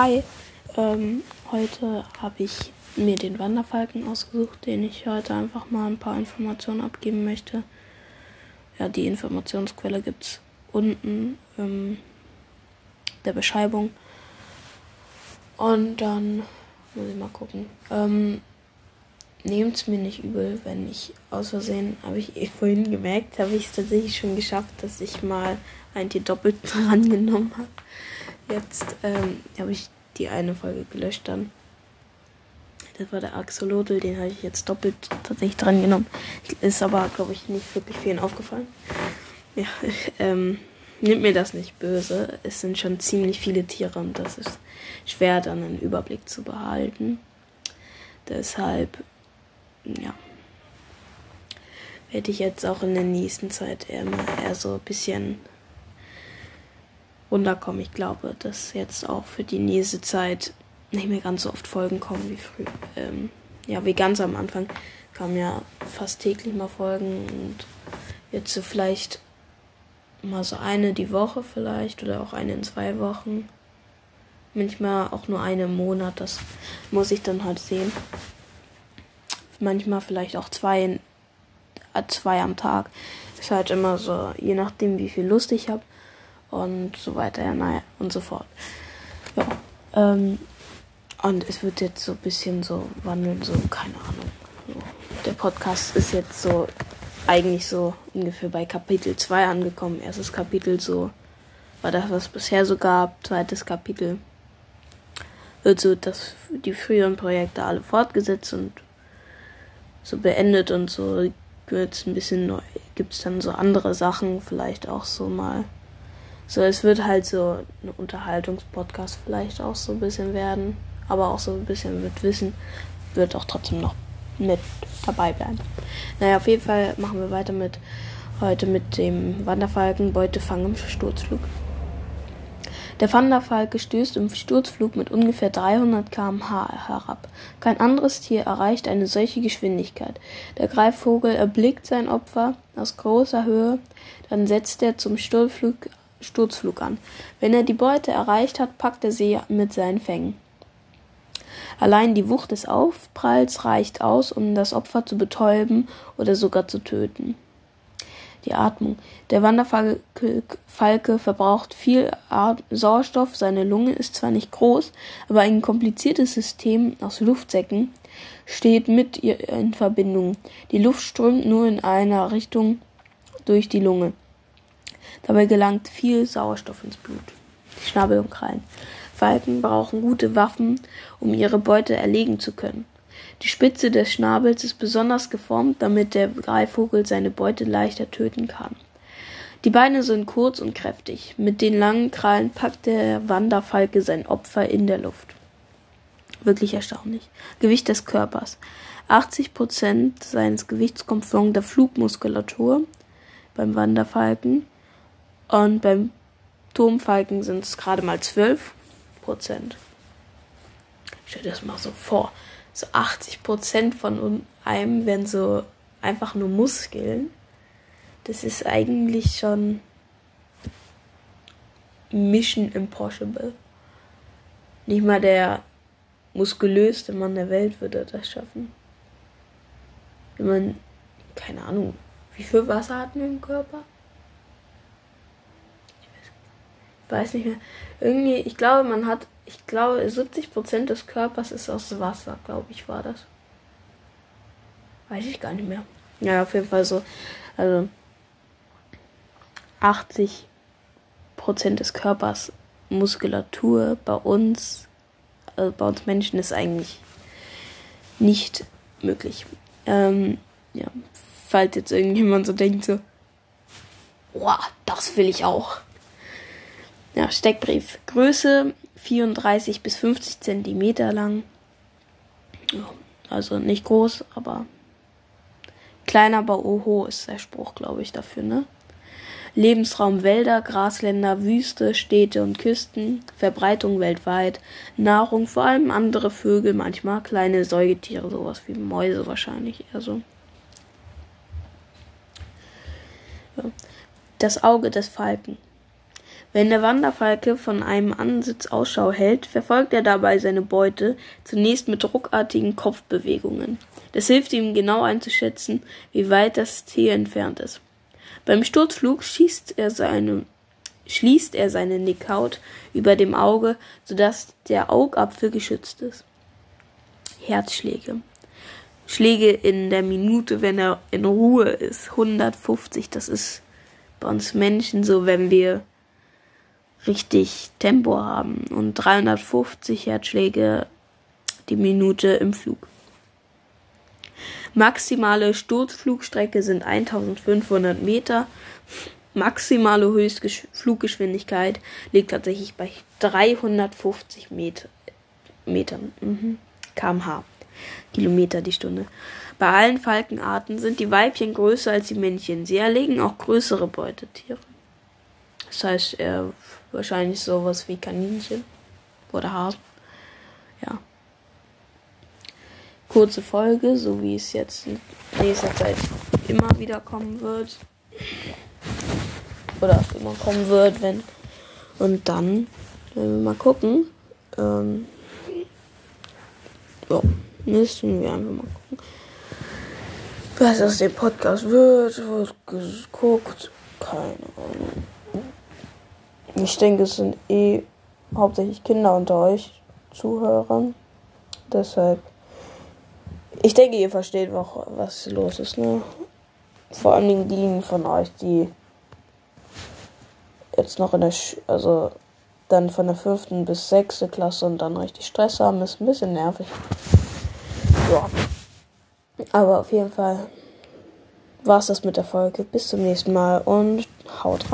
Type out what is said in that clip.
Hi, ähm, heute habe ich mir den Wanderfalken ausgesucht, den ich heute einfach mal ein paar Informationen abgeben möchte. Ja, die Informationsquelle gibt es unten in der Beschreibung. Und dann muss ich mal gucken. Ähm, Nehmt es mir nicht übel, wenn ich aus Versehen, habe ich eh vorhin gemerkt, habe ich es tatsächlich schon geschafft, dass ich mal ein Tier doppelt dran genommen habe. Jetzt ähm, habe ich die eine Folge gelöscht dann. Das war der Axolotl, den habe ich jetzt doppelt tatsächlich dran genommen. Ist aber, glaube ich, nicht wirklich vielen aufgefallen. Ja, ähm, nimmt mir das nicht böse. Es sind schon ziemlich viele Tiere und das ist schwer, dann einen Überblick zu behalten. Deshalb, ja, werde ich jetzt auch in der nächsten Zeit eher, eher so ein bisschen runterkommen. Ich glaube, dass jetzt auch für die nächste Zeit nicht mehr ganz so oft Folgen kommen wie früher. Ähm, ja, wie ganz am Anfang kamen ja fast täglich mal Folgen und jetzt so vielleicht mal so eine die Woche vielleicht oder auch eine in zwei Wochen. Manchmal auch nur eine im Monat, das muss ich dann halt sehen. Manchmal vielleicht auch zwei, äh, zwei am Tag. Ist halt immer so, je nachdem wie viel Lust ich habe und so weiter, ja, naja, und so fort. Ja, ähm, und es wird jetzt so ein bisschen so wandeln, so, keine Ahnung. So. Der Podcast ist jetzt so eigentlich so ungefähr bei Kapitel 2 angekommen. Erstes Kapitel so war das, was es bisher so gab. Zweites Kapitel wird so, dass die früheren Projekte alle fortgesetzt und so beendet und so wird es ein bisschen neu. Gibt es dann so andere Sachen, vielleicht auch so mal so, es wird halt so ein Unterhaltungspodcast vielleicht auch so ein bisschen werden, aber auch so ein bisschen mit Wissen wird auch trotzdem noch mit dabei bleiben. Naja, auf jeden Fall machen wir weiter mit heute mit dem Wanderfalken Beutefang im Sturzflug. Der Wanderfalke stößt im Sturzflug mit ungefähr 300 km/h herab. Kein anderes Tier erreicht eine solche Geschwindigkeit. Der Greifvogel erblickt sein Opfer aus großer Höhe, dann setzt er zum Sturzflug Sturzflug an. Wenn er die Beute erreicht hat, packt er sie mit seinen Fängen. Allein die Wucht des Aufpralls reicht aus, um das Opfer zu betäuben oder sogar zu töten. Die Atmung. Der Wanderfalke verbraucht viel Sauerstoff, seine Lunge ist zwar nicht groß, aber ein kompliziertes System aus Luftsäcken steht mit ihr in Verbindung. Die Luft strömt nur in einer Richtung durch die Lunge. Dabei gelangt viel Sauerstoff ins Blut. Schnabel und Krallen. Falken brauchen gute Waffen, um ihre Beute erlegen zu können. Die Spitze des Schnabels ist besonders geformt, damit der Greifvogel seine Beute leichter töten kann. Die Beine sind kurz und kräftig. Mit den langen Krallen packt der Wanderfalke sein Opfer in der Luft. Wirklich erstaunlich. Gewicht des Körpers. 80 Prozent seines Gewichts kommt von der Flugmuskulatur beim Wanderfalken und beim Turmfalken sind es gerade mal 12 Prozent. Stell dir das mal so vor. So 80 Prozent von einem wären so einfach nur Muskeln. Das ist eigentlich schon Mission Impossible. Nicht mal der muskulöste Mann der Welt würde das schaffen. Wenn man, keine Ahnung, wie viel Wasser hat man im Körper? Weiß nicht mehr. Irgendwie, ich glaube, man hat, ich glaube, 70% des Körpers ist aus Wasser, glaube ich, war das. Weiß ich gar nicht mehr. Ja, auf jeden Fall so. Also 80% des Körpers Muskulatur bei uns, also bei uns Menschen ist eigentlich nicht möglich. Ähm, ja, falls jetzt irgendjemand so denkt, so, boah, das will ich auch. Ja, Steckbrief. Größe 34 bis 50 Zentimeter lang. Also nicht groß, aber kleiner, aber oho ist der Spruch, glaube ich, dafür, ne? Lebensraum Wälder, Grasländer, Wüste, Städte und Küsten, Verbreitung weltweit, Nahrung, vor allem andere Vögel, manchmal kleine Säugetiere, sowas wie Mäuse wahrscheinlich eher so. Das Auge des Falken. Wenn der Wanderfalke von einem Ansitz Ausschau hält, verfolgt er dabei seine Beute zunächst mit ruckartigen Kopfbewegungen. Das hilft ihm genau einzuschätzen, wie weit das Ziel entfernt ist. Beim Sturzflug schießt er seine, schließt er seine Nickhaut über dem Auge, sodass der Augapfel geschützt ist. Herzschläge. Schläge in der Minute, wenn er in Ruhe ist. 150, das ist bei uns Menschen so, wenn wir richtig Tempo haben. Und 350 Herzschläge die Minute im Flug. Maximale Sturzflugstrecke sind 1500 Meter. Maximale Höchstfluggeschwindigkeit liegt tatsächlich bei 350 Meter, Metern. Mhm. kmh. Kilometer die Stunde. Bei allen Falkenarten sind die Weibchen größer als die Männchen. Sie erlegen auch größere Beutetiere. Das heißt, äh, wahrscheinlich sowas wie Kaninchen oder Hasen. Ja. Kurze Folge, so wie es jetzt in nächster Zeit immer wieder kommen wird. Oder immer kommen wird, wenn. Und dann werden wir mal gucken. Ähm, ja müssen wir einfach mal gucken, was aus dem Podcast wird. Wird geguckt. Keine Ahnung. Ich denke, es sind eh hauptsächlich Kinder unter euch Zuhörern. Deshalb. Ich denke, ihr versteht auch, was los ist, ne? Vor allem die von euch, die jetzt noch in der, Sch also dann von der fünften bis sechste Klasse und dann richtig Stress haben, ist ein bisschen nervig ja. Aber auf jeden Fall war es das mit der Folge. Bis zum nächsten Mal und haut rein.